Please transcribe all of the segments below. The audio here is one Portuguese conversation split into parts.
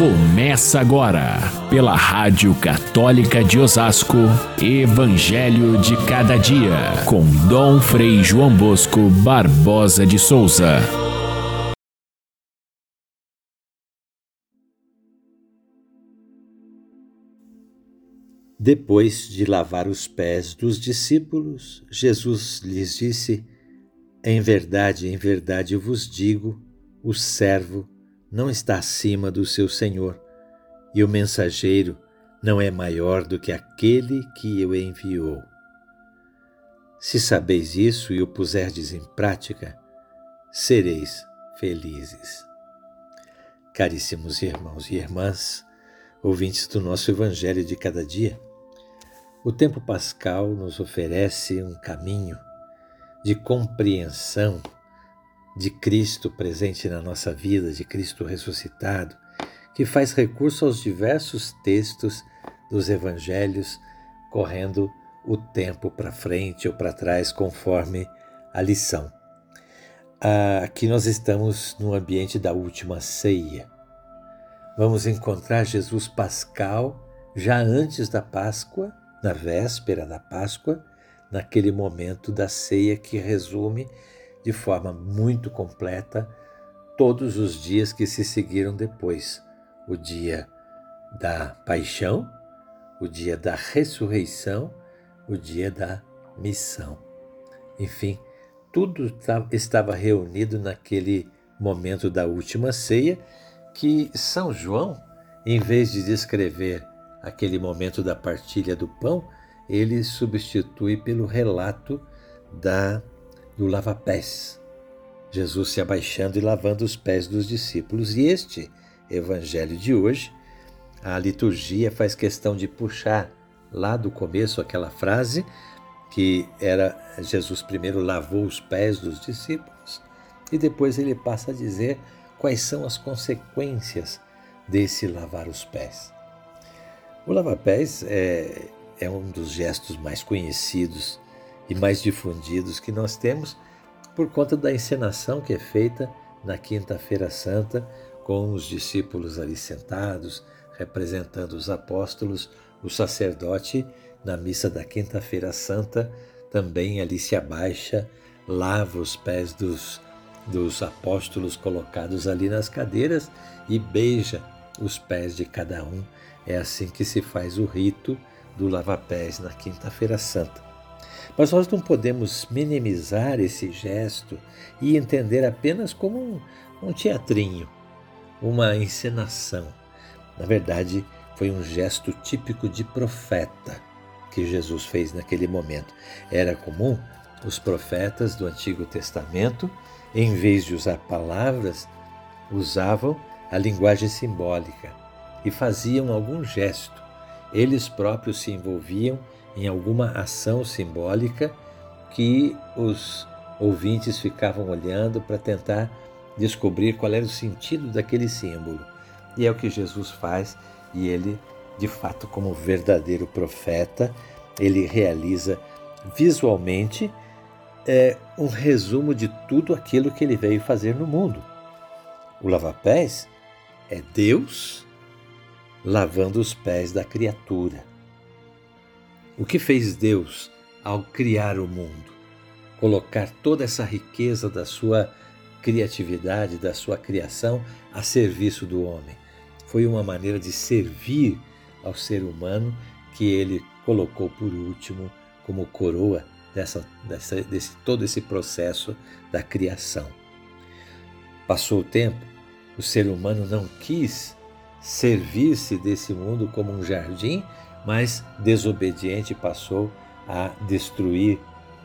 Começa agora, pela Rádio Católica de Osasco, Evangelho de Cada Dia, com Dom Frei João Bosco Barbosa de Souza. Depois de lavar os pés dos discípulos, Jesus lhes disse: Em verdade, em verdade vos digo, o servo não está acima do seu senhor, e o mensageiro não é maior do que aquele que o enviou. Se sabeis isso e o puserdes em prática, sereis felizes. Caríssimos irmãos e irmãs, ouvintes do nosso Evangelho de cada dia, o tempo pascal nos oferece um caminho de compreensão de Cristo presente na nossa vida, de Cristo ressuscitado, que faz recurso aos diversos textos dos evangelhos, correndo o tempo para frente ou para trás, conforme a lição. Aqui nós estamos no ambiente da última ceia. Vamos encontrar Jesus Pascal já antes da Páscoa, na véspera da Páscoa, naquele momento da ceia que resume de forma muito completa todos os dias que se seguiram depois: o dia da paixão, o dia da ressurreição, o dia da missão. Enfim, tudo estava reunido naquele momento da última ceia que São João, em vez de descrever aquele momento da partilha do pão, ele substitui pelo relato da do lava-pés. Jesus se abaixando e lavando os pés dos discípulos. E este evangelho de hoje, a liturgia faz questão de puxar lá do começo aquela frase que era Jesus primeiro lavou os pés dos discípulos e depois ele passa a dizer quais são as consequências desse lavar os pés. O lava-pés é, é um dos gestos mais conhecidos e mais difundidos que nós temos por conta da encenação que é feita na Quinta-feira Santa, com os discípulos ali sentados, representando os apóstolos, o sacerdote na missa da Quinta-feira Santa também ali se abaixa, lava os pés dos, dos apóstolos colocados ali nas cadeiras e beija os pés de cada um. É assim que se faz o rito do lava-pés na Quinta-feira Santa. Mas nós não podemos minimizar esse gesto e entender apenas como um, um teatrinho, uma encenação. Na verdade, foi um gesto típico de profeta que Jesus fez naquele momento. Era comum os profetas do Antigo Testamento, em vez de usar palavras, usavam a linguagem simbólica e faziam algum gesto. Eles próprios se envolviam em alguma ação simbólica que os ouvintes ficavam olhando para tentar descobrir qual era o sentido daquele símbolo. E é o que Jesus faz e ele, de fato, como verdadeiro profeta, ele realiza visualmente é, um resumo de tudo aquilo que ele veio fazer no mundo. O lava-pés é Deus lavando os pés da criatura. O que fez Deus ao criar o mundo? Colocar toda essa riqueza da sua criatividade, da sua criação a serviço do homem. Foi uma maneira de servir ao ser humano que ele colocou por último como coroa dessa, dessa, desse todo esse processo da criação. Passou o tempo, o ser humano não quis servir-se desse mundo como um jardim, mas desobediente passou a destruir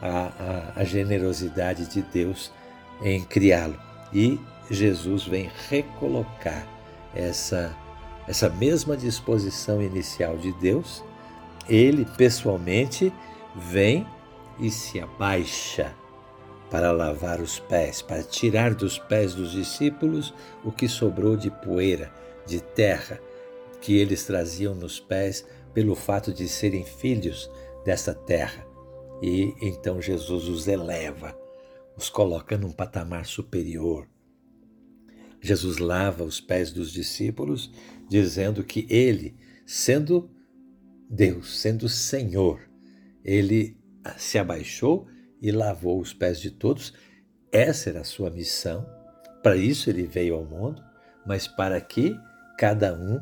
a, a, a generosidade de Deus em criá-lo. E Jesus vem recolocar essa, essa mesma disposição inicial de Deus. Ele pessoalmente vem e se abaixa para lavar os pés, para tirar dos pés dos discípulos o que sobrou de poeira, de terra, que eles traziam nos pés pelo fato de serem filhos dessa terra. E então Jesus os eleva, os coloca num patamar superior. Jesus lava os pés dos discípulos, dizendo que ele, sendo Deus, sendo Senhor, ele se abaixou e lavou os pés de todos. Essa era a sua missão. Para isso ele veio ao mundo, mas para que cada um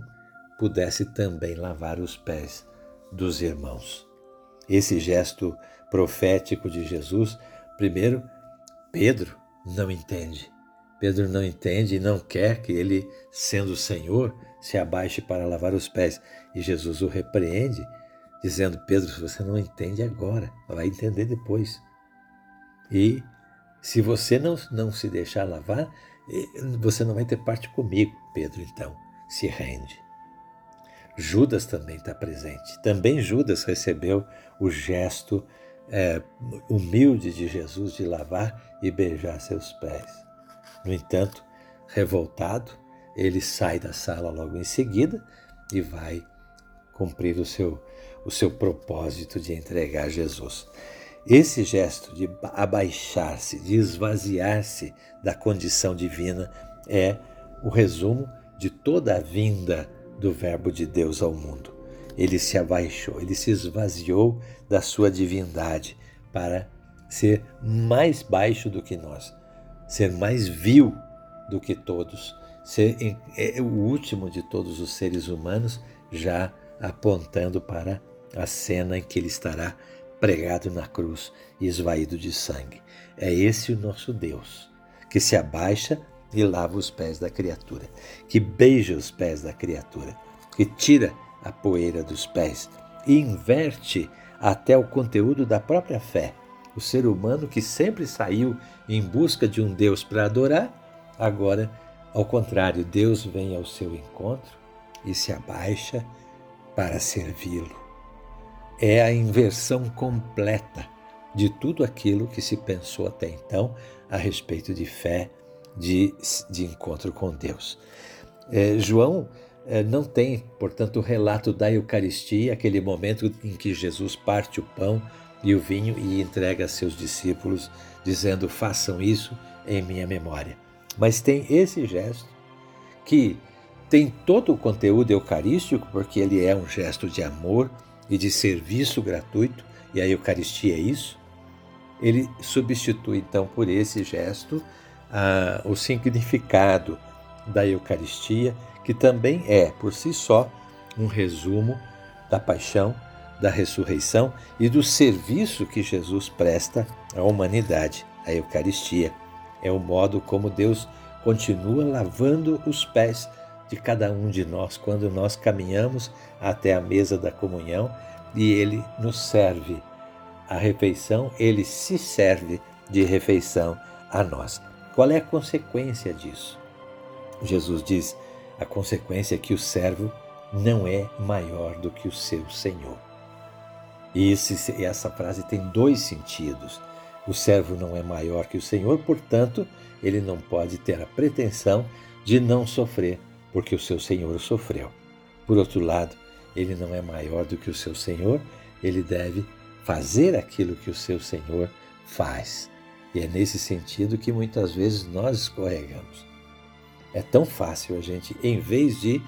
pudesse também lavar os pés dos irmãos. Esse gesto profético de Jesus, primeiro, Pedro não entende. Pedro não entende e não quer que ele, sendo o Senhor, se abaixe para lavar os pés. E Jesus o repreende, dizendo: Pedro, você não entende agora, vai entender depois. E se você não, não se deixar lavar, você não vai ter parte comigo, Pedro, então se rende. Judas também está presente. Também Judas recebeu o gesto é, humilde de Jesus de lavar e beijar seus pés. No entanto, revoltado, ele sai da sala logo em seguida e vai cumprir o seu, o seu propósito de entregar Jesus. Esse gesto de abaixar-se, de esvaziar-se da condição divina é o resumo de toda a vinda do Verbo de Deus ao mundo. Ele se abaixou, ele se esvaziou da sua divindade para ser mais baixo do que nós, ser mais vil do que todos, ser é, o último de todos os seres humanos, já apontando para a cena em que ele estará pregado na cruz e esvaído de sangue. É esse o nosso Deus, que se abaixa e lava os pés da criatura, que beija os pés da criatura, que tira a poeira dos pés e inverte até o conteúdo da própria fé. O ser humano que sempre saiu em busca de um Deus para adorar, agora, ao contrário, Deus vem ao seu encontro e se abaixa para servi-lo. É a inversão completa de tudo aquilo que se pensou até então a respeito de fé, de, de encontro com Deus. É, João é, não tem, portanto, o relato da Eucaristia, aquele momento em que Jesus parte o pão e o vinho e entrega a seus discípulos, dizendo: façam isso em minha memória. Mas tem esse gesto que tem todo o conteúdo eucarístico, porque ele é um gesto de amor e de serviço gratuito, e a Eucaristia é isso. Ele substitui então por esse gesto ah, o significado da Eucaristia, que também é, por si só, um resumo da paixão, da ressurreição e do serviço que Jesus presta à humanidade. A Eucaristia é o modo como Deus continua lavando os pés de cada um de nós quando nós caminhamos até a mesa da comunhão e Ele nos serve a refeição, Ele se serve de refeição a nós. Qual é a consequência disso? Jesus diz: a consequência é que o servo não é maior do que o seu senhor. E esse, essa frase tem dois sentidos. O servo não é maior que o senhor, portanto, ele não pode ter a pretensão de não sofrer, porque o seu senhor sofreu. Por outro lado, ele não é maior do que o seu senhor, ele deve fazer aquilo que o seu senhor faz. E é nesse sentido que muitas vezes nós escorregamos. É tão fácil a gente, em vez de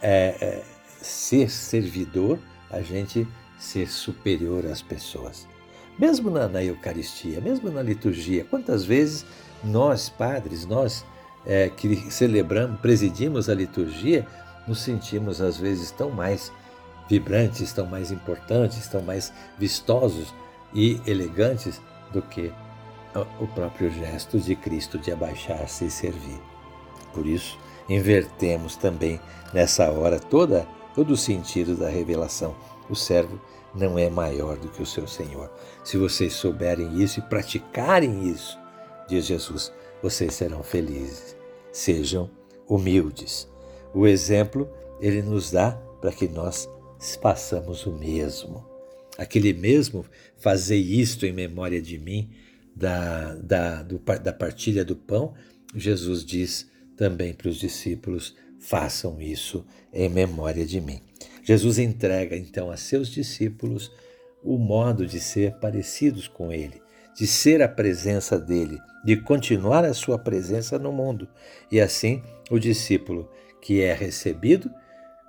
é, é, ser servidor, a gente ser superior às pessoas. Mesmo na, na, Eucaristia, mesmo na liturgia, quantas vezes nós, padres, nós é, que celebramos, presidimos a liturgia, nos sentimos às vezes tão mais vibrantes, tão mais importantes, tão mais vistosos e elegantes do que o próprio gesto de Cristo de abaixar-se e servir. Por isso, invertemos também nessa hora toda todo o sentido da revelação. O servo não é maior do que o seu Senhor. Se vocês souberem isso e praticarem isso, diz Jesus, vocês serão felizes. Sejam humildes. O exemplo ele nos dá para que nós façamos o mesmo. Aquele mesmo fazer isto em memória de mim, da, da, do, da partilha do pão, Jesus diz também para os discípulos: façam isso em memória de mim. Jesus entrega então a seus discípulos o modo de ser parecidos com ele, de ser a presença dele, de continuar a sua presença no mundo. E assim, o discípulo que é recebido,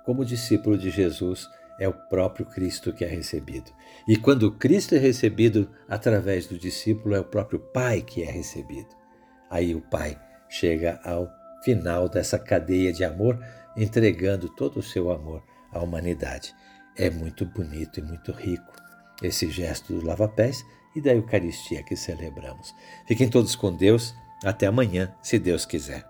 como discípulo de Jesus, é o próprio Cristo que é recebido. E quando Cristo é recebido através do discípulo, é o próprio Pai que é recebido. Aí o Pai chega ao final dessa cadeia de amor, entregando todo o seu amor à humanidade. É muito bonito e muito rico esse gesto do lava-pés e da Eucaristia que celebramos. Fiquem todos com Deus. Até amanhã, se Deus quiser.